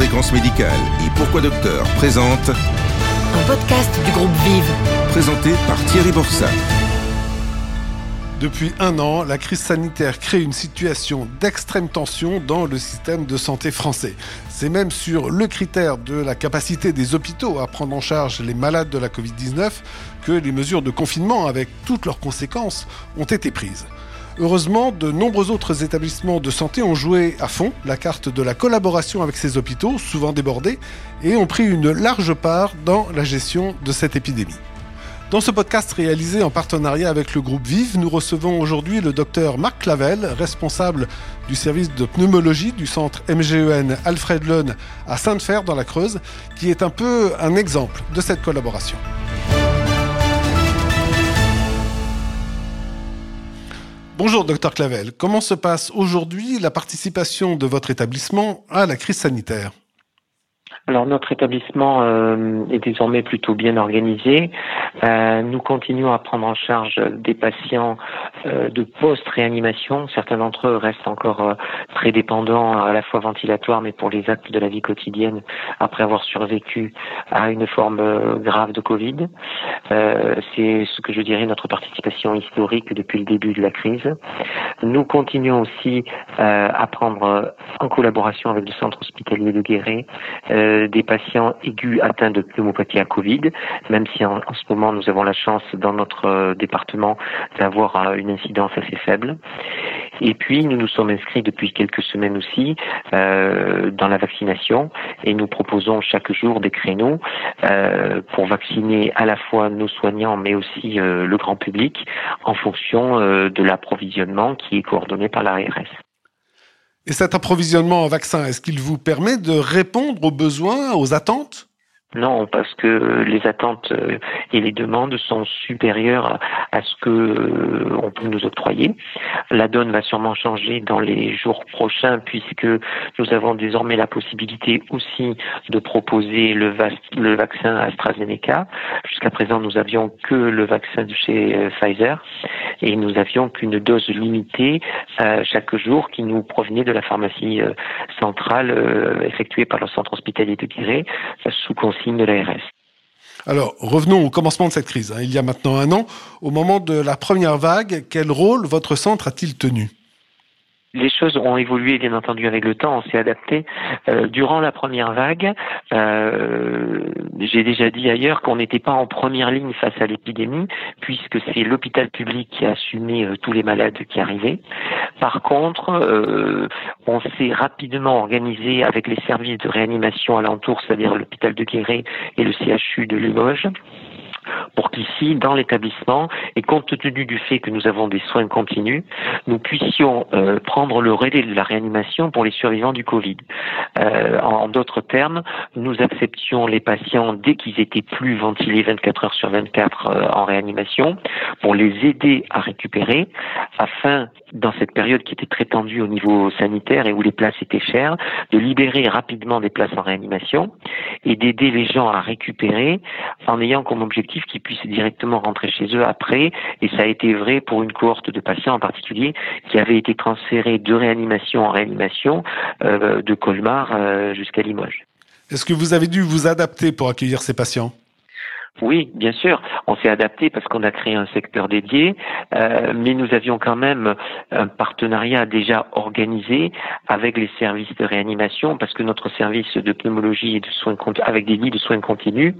Fréquence médicale et Pourquoi Docteur présente un podcast du groupe Vive, présenté par Thierry Borsat. Depuis un an, la crise sanitaire crée une situation d'extrême tension dans le système de santé français. C'est même sur le critère de la capacité des hôpitaux à prendre en charge les malades de la Covid-19 que les mesures de confinement, avec toutes leurs conséquences, ont été prises. Heureusement, de nombreux autres établissements de santé ont joué à fond la carte de la collaboration avec ces hôpitaux, souvent débordés, et ont pris une large part dans la gestion de cette épidémie. Dans ce podcast réalisé en partenariat avec le groupe Vive, nous recevons aujourd'hui le docteur Marc Clavel, responsable du service de pneumologie du centre MGEN Alfred Leun à Sainte-Fer dans la Creuse, qui est un peu un exemple de cette collaboration. Bonjour docteur Clavel, comment se passe aujourd'hui la participation de votre établissement à la crise sanitaire? Alors notre établissement euh, est désormais plutôt bien organisé. Euh, nous continuons à prendre en charge des patients euh, de post-réanimation. Certains d'entre eux restent encore très dépendants à la fois ventilatoires, mais pour les actes de la vie quotidienne après avoir survécu à une forme grave de Covid. C'est ce que je dirais notre participation historique depuis le début de la crise. Nous continuons aussi à prendre en collaboration avec le centre hospitalier de Guéret des patients aigus atteints de pneumopathie à Covid, même si en, ce moment nous avons la chance dans notre euh, département d'avoir euh, une incidence assez faible. Et puis nous nous sommes inscrits depuis quelques semaines aussi euh, dans la vaccination et nous proposons chaque jour des créneaux pour vacciner à la fois nos soignants mais aussi le grand public en fonction de l'approvisionnement qui est coordonné par l'ARS. Et cet approvisionnement en vaccins, est-ce qu'il vous permet de répondre aux besoins, aux attentes? Non, parce que les attentes euh, et les demandes sont supérieures à ce que euh, on peut nous octroyer. La donne va sûrement changer dans les jours prochains puisque nous avons désormais la possibilité aussi de proposer le, vaccin AstraZeneca. Jusqu'à présent, nous avions que le vaccin de chez euh, Pfizer et nous avions qu'une dose limitée chaque jour qui nous provenait de la pharmacie centrale effectuée par le centre hospitalier de Guéret sous Alors, revenons au commencement de cette crise. Hein. Il y a maintenant un an, au moment de la première vague, quel rôle votre centre a-t-il tenu? Les choses ont évolué bien entendu avec le temps, on s'est adapté. Euh, durant la première vague, euh, j'ai déjà dit ailleurs qu'on n'était pas en première ligne face à l'épidémie, puisque c'est l'hôpital public qui a assumé euh, tous les malades qui arrivaient. Par contre, on s'est rapidement organisé avec les services de réanimation alentour, c'est-à-dire l'hôpital de Guéret et le CHU de Limoges pour qu'ici, dans l'établissement, et compte tenu du fait que nous avons des soins continus, nous puissions euh, prendre le relais de la réanimation pour les survivants du Covid. Euh, en d'autres termes, nous acceptions les patients dès qu'ils étaient plus ventilés 24 heures sur 24 euh, en réanimation pour les aider à récupérer afin, dans cette période qui était très tendue au niveau sanitaire et où les places étaient chères, de libérer rapidement des places en réanimation et d'aider les gens à récupérer en ayant comme objectif qui puissent directement rentrer chez eux après. Et ça a été vrai pour une cohorte de patients en particulier qui avaient été transférés de réanimation en réanimation euh, de Colmar euh, jusqu'à Limoges. Est-ce que vous avez dû vous adapter pour accueillir ces patients? Oui, bien sûr. On s'est adapté parce qu'on a créé un secteur dédié, euh, mais nous avions quand même un partenariat déjà organisé avec les services de réanimation parce que notre service de pneumologie et de soins avec des lits de soins continus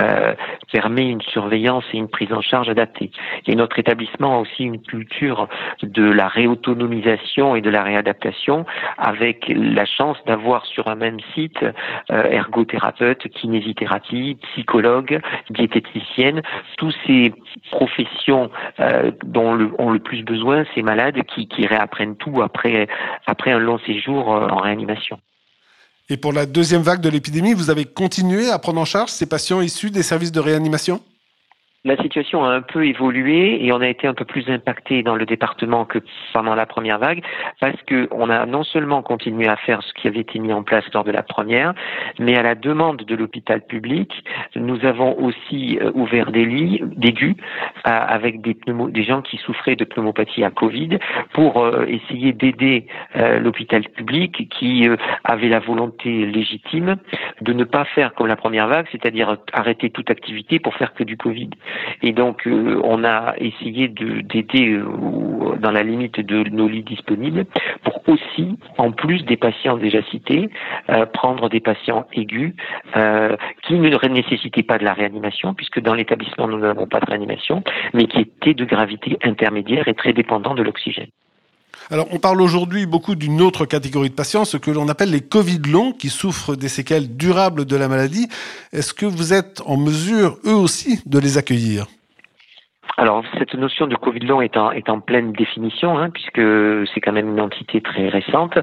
euh, permet une surveillance et une prise en charge adaptée. Et notre établissement a aussi une culture de la réautonomisation et de la réadaptation avec la chance d'avoir sur un même site euh, ergothérapeute, kinésithérapie, psychologue, diététicienne, tous ces professions euh, dont ont le plus besoin ces malades qui, qui réapprennent tout après, après un long séjour euh, en réanimation. Et pour la deuxième vague de l'épidémie, vous avez continué à prendre en charge ces patients issus des services de réanimation? La situation a un peu évolué et on a été un peu plus impacté dans le département que pendant la première vague parce que on a non seulement continué à faire ce qui avait été mis en place lors de la première, mais à la demande de l'hôpital public, nous avons aussi euh, ouvert des lits d'aigus avec des, des gens qui souffraient de pneumopathie à Covid pour euh, essayer d'aider euh, l'hôpital public qui avait la volonté légitime de ne pas faire comme la première vague, c'est-à-dire arrêter toute activité pour faire que du Covid. Et donc, euh, on a essayé d'aider euh, dans la limite de nos lits disponibles pour aussi, en plus des patients déjà cités, euh, prendre des patients aigus qui ne nécessitaient pas de la réanimation, puisque dans l'établissement, nous n'avons pas de réanimation, mais qui étaient de gravité intermédiaire et très dépendants de l'oxygène. Alors, on parle aujourd'hui beaucoup d'une autre catégorie de patients, ce que l'on appelle les Covid longs, qui souffrent des séquelles durables de la maladie. Est-ce que vous êtes en mesure, eux aussi, de les accueillir? Alors cette notion de Covid long est en, est en pleine définition, hein, puisque c'est quand même une entité très récente.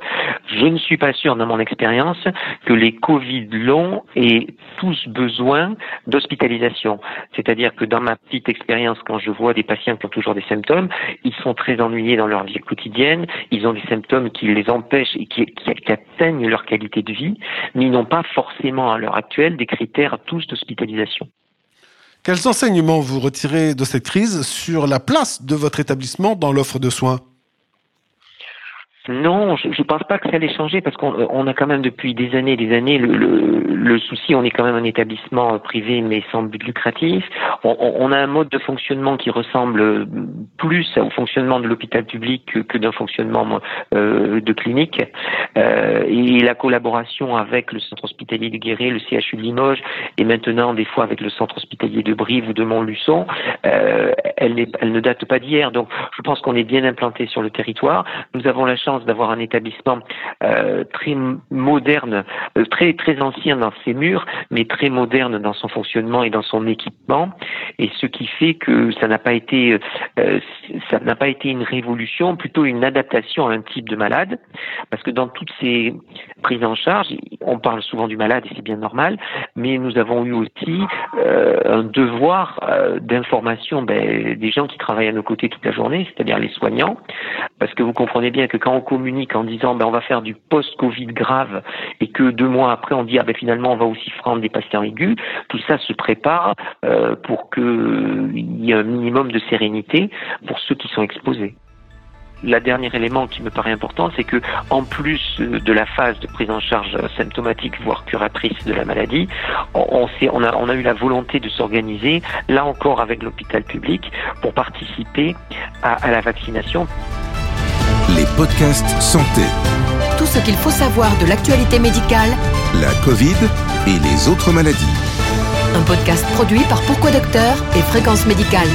Je ne suis pas sûr, dans mon expérience, que les Covid longs aient tous besoin d'hospitalisation. C'est-à-dire que dans ma petite expérience, quand je vois des patients qui ont toujours des symptômes, ils sont très ennuyés dans leur vie quotidienne, ils ont des symptômes qui les empêchent et qui, qui atteignent leur qualité de vie, mais ils n'ont pas forcément à l'heure actuelle des critères tous d'hospitalisation. Quels enseignements vous retirez de cette crise sur la place de votre établissement dans l'offre de soins? Non, je ne pense pas que ça allait changer parce qu'on a quand même depuis des années et des années le, le, souci, on est quand même un établissement privé mais sans but lucratif. On, a un mode de fonctionnement qui ressemble plus au fonctionnement de l'hôpital public que, d'un fonctionnement euh, de clinique. Euh, et la collaboration avec le centre hospitalier de Guéret, le CHU de Limoges et maintenant des fois avec le centre hospitalier de Brive ou de Montluçon, euh, elle, elle ne date pas d'hier. Donc je pense qu'on est bien implanté sur le territoire. Nous avons la chance d'avoir un établissement euh, très moderne, euh, très très ancien dans ses murs, mais très moderne dans son fonctionnement et dans son équipement. Et ce qui fait que ça n'a pas été euh, ça n'a pas été une révolution, plutôt une adaptation à un type de malade, parce que dans toutes ces prises en charge, on parle souvent du malade et c'est bien normal, mais nous avons eu aussi un devoir d'information ben, des gens qui travaillent à nos côtés toute la journée, c'est-à-dire les soignants, parce que vous comprenez bien que quand on communique en disant ben, on va faire du post-Covid grave et que deux mois après on dit ah ben finalement on va aussi prendre des patients aigus, tout ça se prépare euh, pour qu'il y ait un minimum de sérénité pour ceux qui sont exposés la dernier élément qui me paraît important, c'est que en plus de la phase de prise en charge symptomatique, voire curatrice de la maladie, on, on, a, on a eu la volonté de s'organiser, là encore avec l'hôpital public, pour participer à, à la vaccination les podcasts santé. Tout ce qu'il faut savoir de l'actualité médicale, la Covid et les autres maladies. Un podcast produit par Pourquoi Docteur et Fréquence Médicale.